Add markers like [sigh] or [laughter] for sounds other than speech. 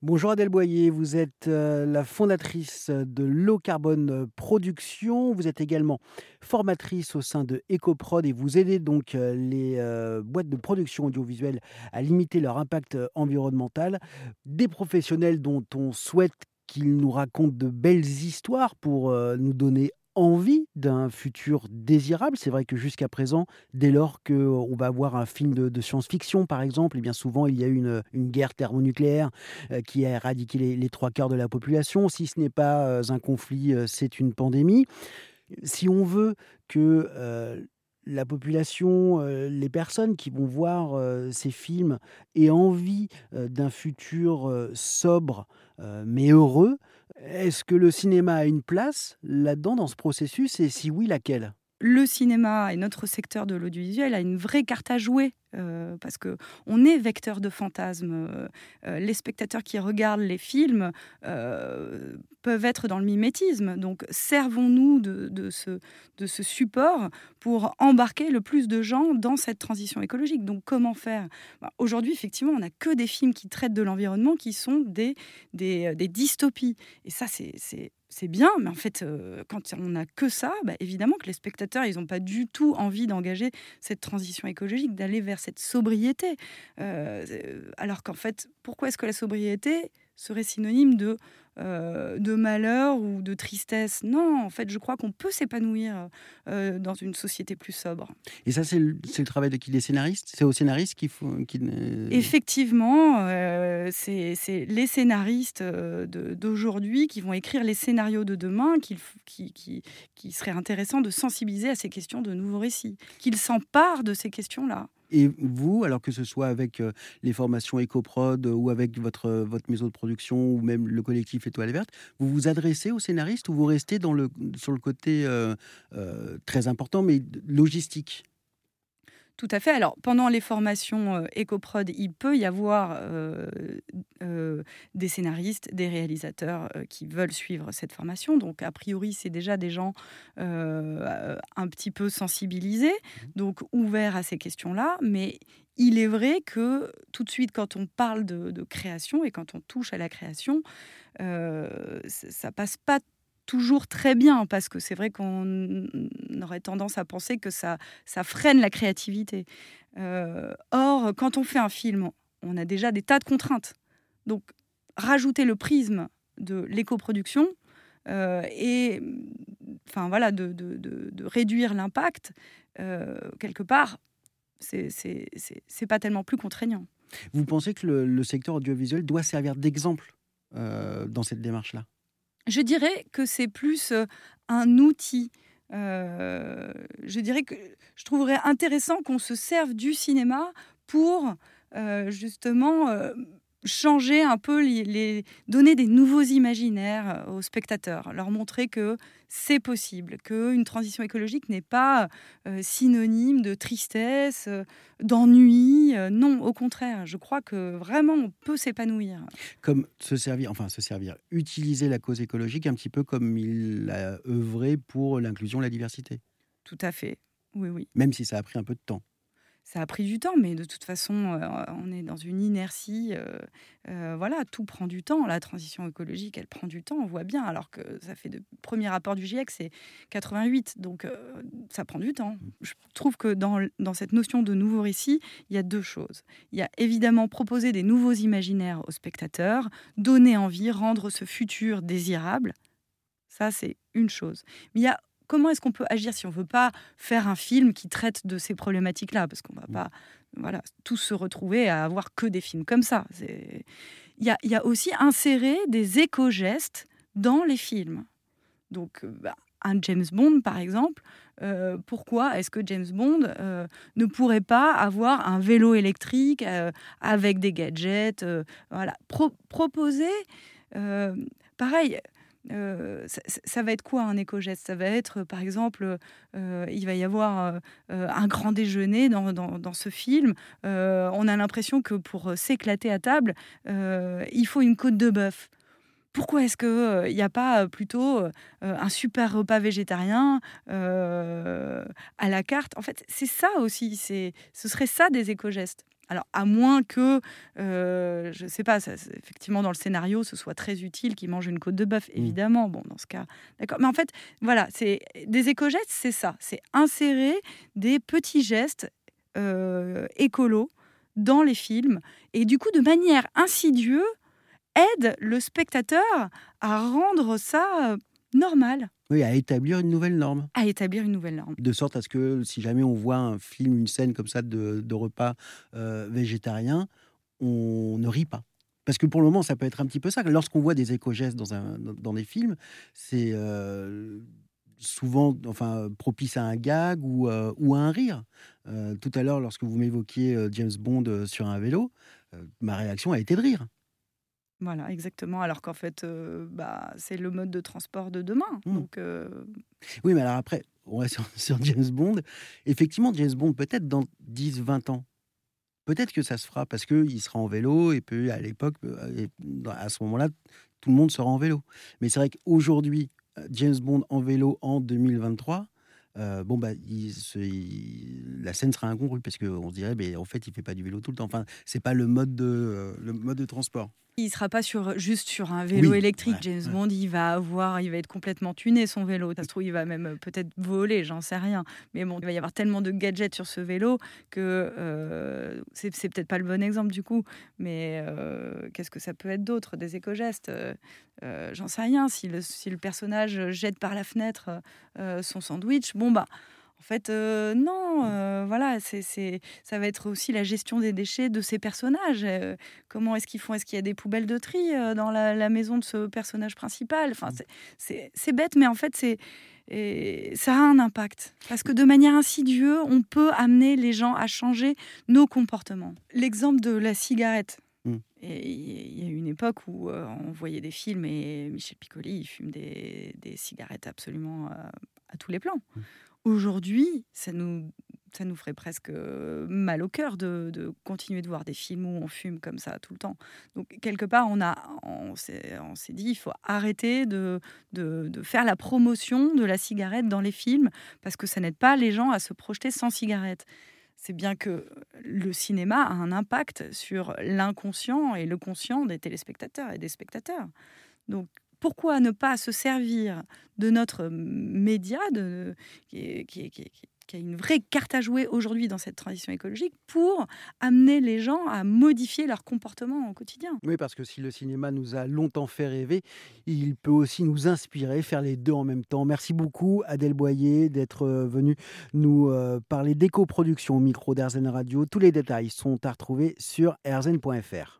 Bonjour Adèle Boyer, vous êtes euh, la fondatrice de Low Carbone Production. Vous êtes également formatrice au sein de EcoProd et vous aidez donc euh, les euh, boîtes de production audiovisuelle à limiter leur impact environnemental. Des professionnels dont on souhaite qu'ils nous racontent de belles histoires pour nous donner envie d'un futur désirable. C'est vrai que jusqu'à présent, dès lors qu'on va avoir un film de, science-fiction, par exemple, et eh bien souvent il y a eu une, une guerre thermonucléaire euh, qui a éradiqué les, trois quarts de la population. Si ce n'est pas euh, un conflit, euh, c'est une pandémie. Si on veut que la population, les personnes qui vont voir ces films aient envie d'un futur sobre mais heureux, est-ce que le cinéma a une place là-dedans, dans ce processus? Et si oui, laquelle? Le cinéma et notre secteur de l'audiovisuel a une vraie carte à jouer euh, parce que on est vecteur de fantasmes. Euh, euh, les spectateurs qui regardent les films peuvent être dans le mimétisme. Donc, servons-nous de, ce, support pour embarquer le plus de gens dans cette transition écologique. Donc, comment faire? Bah, Aujourd'hui, effectivement, on n'a que des films qui traitent de l'environnement qui sont des, des dystopies. Et ça, c'est c'est bien, mais en fait, quand on n'a que ça, bah, évidemment que les spectateurs, ils n'ont pas du tout envie d'engager cette transition écologique, d'aller vers cette sobriété. Alors qu'en fait, pourquoi est-ce que la sobriété serait synonyme de euh, de malheur ou de tristesse. Non, en fait, je crois qu'on peut s'épanouir euh, dans une société plus sobre. Et ça, c'est le, travail de qui? Des scénaristes? C'est aux scénaristes qu'il faut. Effectivement, euh, c'est les scénaristes d'aujourd'hui qui vont écrire les scénarios de demain, qui, qui, qui, qui serait intéressant de sensibiliser à ces questions de nouveaux récits, qu'ils s'emparent de ces questions-là. Et vous, alors que ce soit avec les formations EcoProd ou avec votre, votre maison de production ou même le collectif Étoile Verte, vous vous adressez aux scénaristes ou vous restez dans le, sur le côté très important, mais logistique? Tout à fait. Alors, pendant les formations EcoProd, il peut y avoir des scénaristes, des réalisateurs qui veulent suivre cette formation. Donc, a priori, c'est déjà des gens un petit peu sensibilisés, mmh. donc ouverts à ces questions-là. Mais il est vrai que tout de suite, quand on parle de, création et quand on touche à la création, ça passe pas toujours très bien, parce que c'est vrai qu'on aurait tendance à penser que ça, freine la créativité. Euh, or, quand on fait un film, on a déjà des tas de contraintes. Donc, rajouter le prisme de l'éco-production euh, et enfin, de, réduire l'impact, euh, quelque part, c'est pas tellement plus contraignant. Vous pensez que le, le secteur audiovisuel doit servir d'exemple dans cette démarche-là? Je dirais que c'est plus euh, un outil. Euh, je dirais que je trouverais intéressant qu'on se serve du cinéma pour euh, justement changer un peu, les, donner des nouveaux imaginaires euh, aux spectateurs, leur montrer que c'est possible, qu'une transition écologique n'est pas euh, synonyme de tristesse, euh, d'ennui. non, au contraire, je crois que vraiment on peut s'épanouir. Comme se servir, enfin se servir, utiliser la cause écologique un petit peu comme il a œuvré pour l'inclusion, la diversité. Tout à fait, oui, oui. Même si ça a pris un peu de temps ça a pris du temps, mais de toute façon, euh, on est dans une inertie. Euh, euh, voilà, tout prend du temps. La transition écologique, elle prend du temps, on voit bien. Alors que ça fait de premier rapport du GIEC, c'est 88, donc ça prend du temps. Je trouve que dans, dans cette notion de nouveau récit, il y a deux choses. Il y a évidemment proposer des nouveaux imaginaires aux spectateurs, donner envie, rendre ce futur désirable. Ça, c'est une chose. Mais il y a comment est-ce qu'on peut agir si on veut pas faire un film qui traite de ces problématiques-là? Parce qu'on va mmh. pas voilà, tous se retrouver à avoir que des films comme ça. Il y a, y a, aussi insérer des éco-gestes dans les films. Donc, euh, bah, un James Bond, par exemple, euh, pourquoi est-ce que James Bond euh, ne pourrait pas avoir un vélo électrique avec des gadgets Voilà, proposer. pareil, euh, ça, va être quoi un éco-geste? Ça va être, par exemple, euh, il va y avoir euh, un grand déjeuner dans, dans, ce film. on a l'impression que pour s'éclater à table, il faut une côte de bœuf. Pourquoi est-ce qu'il n'y a pas plutôt un super repas végétarien à la carte? En fait, c'est ça aussi. Ce serait ça des éco-gestes. Alors, à moins que, euh, je ne sais pas, ça, effectivement, dans le scénario, ce soit très utile qu'il mange une côte de bœuf, mmh. évidemment. Bon, dans ce cas, d'accord. Mais en fait, voilà, c'est des éco-gestes, c'est ça. C'est insérer des petits gestes euh, écolos dans les films. Et du coup, de manière insidieuse, aide le spectateur à rendre ça normal. Oui, à établir une nouvelle norme. À établir une nouvelle norme. De sorte à ce que si jamais on voit un film, une scène comme ça de, repas euh, végétarien, on ne rit pas. Parce que pour le moment, ça peut être un petit peu ça. Lorsqu'on voit des éco-gestes dans, un, dans des films, c'est euh, souvent enfin, propice à un gag ou, euh, ou à un rire. tout à l'heure, lorsque vous m'évoquiez James Bond sur un vélo, ma réaction a été de rire. Voilà, exactement. Alors qu'en fait, bah, c'est le mode de transport de demain. Mmh. Donc, Oui, mais alors après, on va [laughs] sur, James Bond. Effectivement, James Bond, peut-être dans 10, 20 ans, peut-être que ça se fera parce qu'il sera en vélo et puis à l'époque, à ce moment-là, tout le monde sera en vélo. Mais c'est vrai qu'aujourd'hui, James Bond en vélo en 2023, bon bah la scène sera incongrue parce qu'on se dirait mais en fait il fait pas du vélo tout le temps enfin c'est pas le mode de le mode de transport il sera pas sur, juste sur un vélo électrique. James Bond, il va avoir, il va être complètement tuné son vélo. Ça se trouve, il va même euh, peut-être voler, j'en sais rien. Mais bon, il va y avoir tellement de gadgets sur ce vélo que euh, c'est, peut-être pas le bon exemple du coup. Mais euh, qu'est-ce que ça peut être d'autre? Des éco-gestes J'en sais rien. Si le, si le personnage jette par la fenêtre son sandwich, bon bah en fait, euh, non, euh, voilà, c'est, ça va être aussi la gestion des déchets de ces personnages. Euh, comment est-ce qu'ils font Est-ce qu'il y a des poubelles de tri dans la, maison de ce personnage principal? Enfin, c'est, bête, mais en fait, c'est, ça a un impact. Parce que de manière insidieuse, on peut amener les gens à changer nos comportements. L'exemple de la cigarette. Mmh. il y a eu une époque où on voyait des films et Michel Piccoli, il fume des, cigarettes absolument à tous les plans. Aujourd'hui, ça nous, ça nous ferait presque mal au cœur de, continuer de voir des films où on fume comme ça tout le temps. Donc, quelque part, on, on s'est dit, il faut arrêter de, de, faire la promotion de la cigarette dans les films parce que ça n'aide pas les gens à se projeter sans cigarette. C'est bien que le cinéma a un impact sur l'inconscient et le conscient des téléspectateurs et des spectateurs. Donc, pourquoi ne pas se servir de notre média qui, a une vraie carte à jouer aujourd'hui dans cette transition écologique pour amener les gens à modifier leur comportement au quotidien? Oui, parce que si le cinéma nous a longtemps fait rêver, il peut aussi nous inspirer, faire les deux en même temps. Merci beaucoup Adèle Boyer d'être euh, venue nous euh, parler d'éco-production au micro d'Airzen Radio. Tous les détails sont à retrouver sur airzen.fr.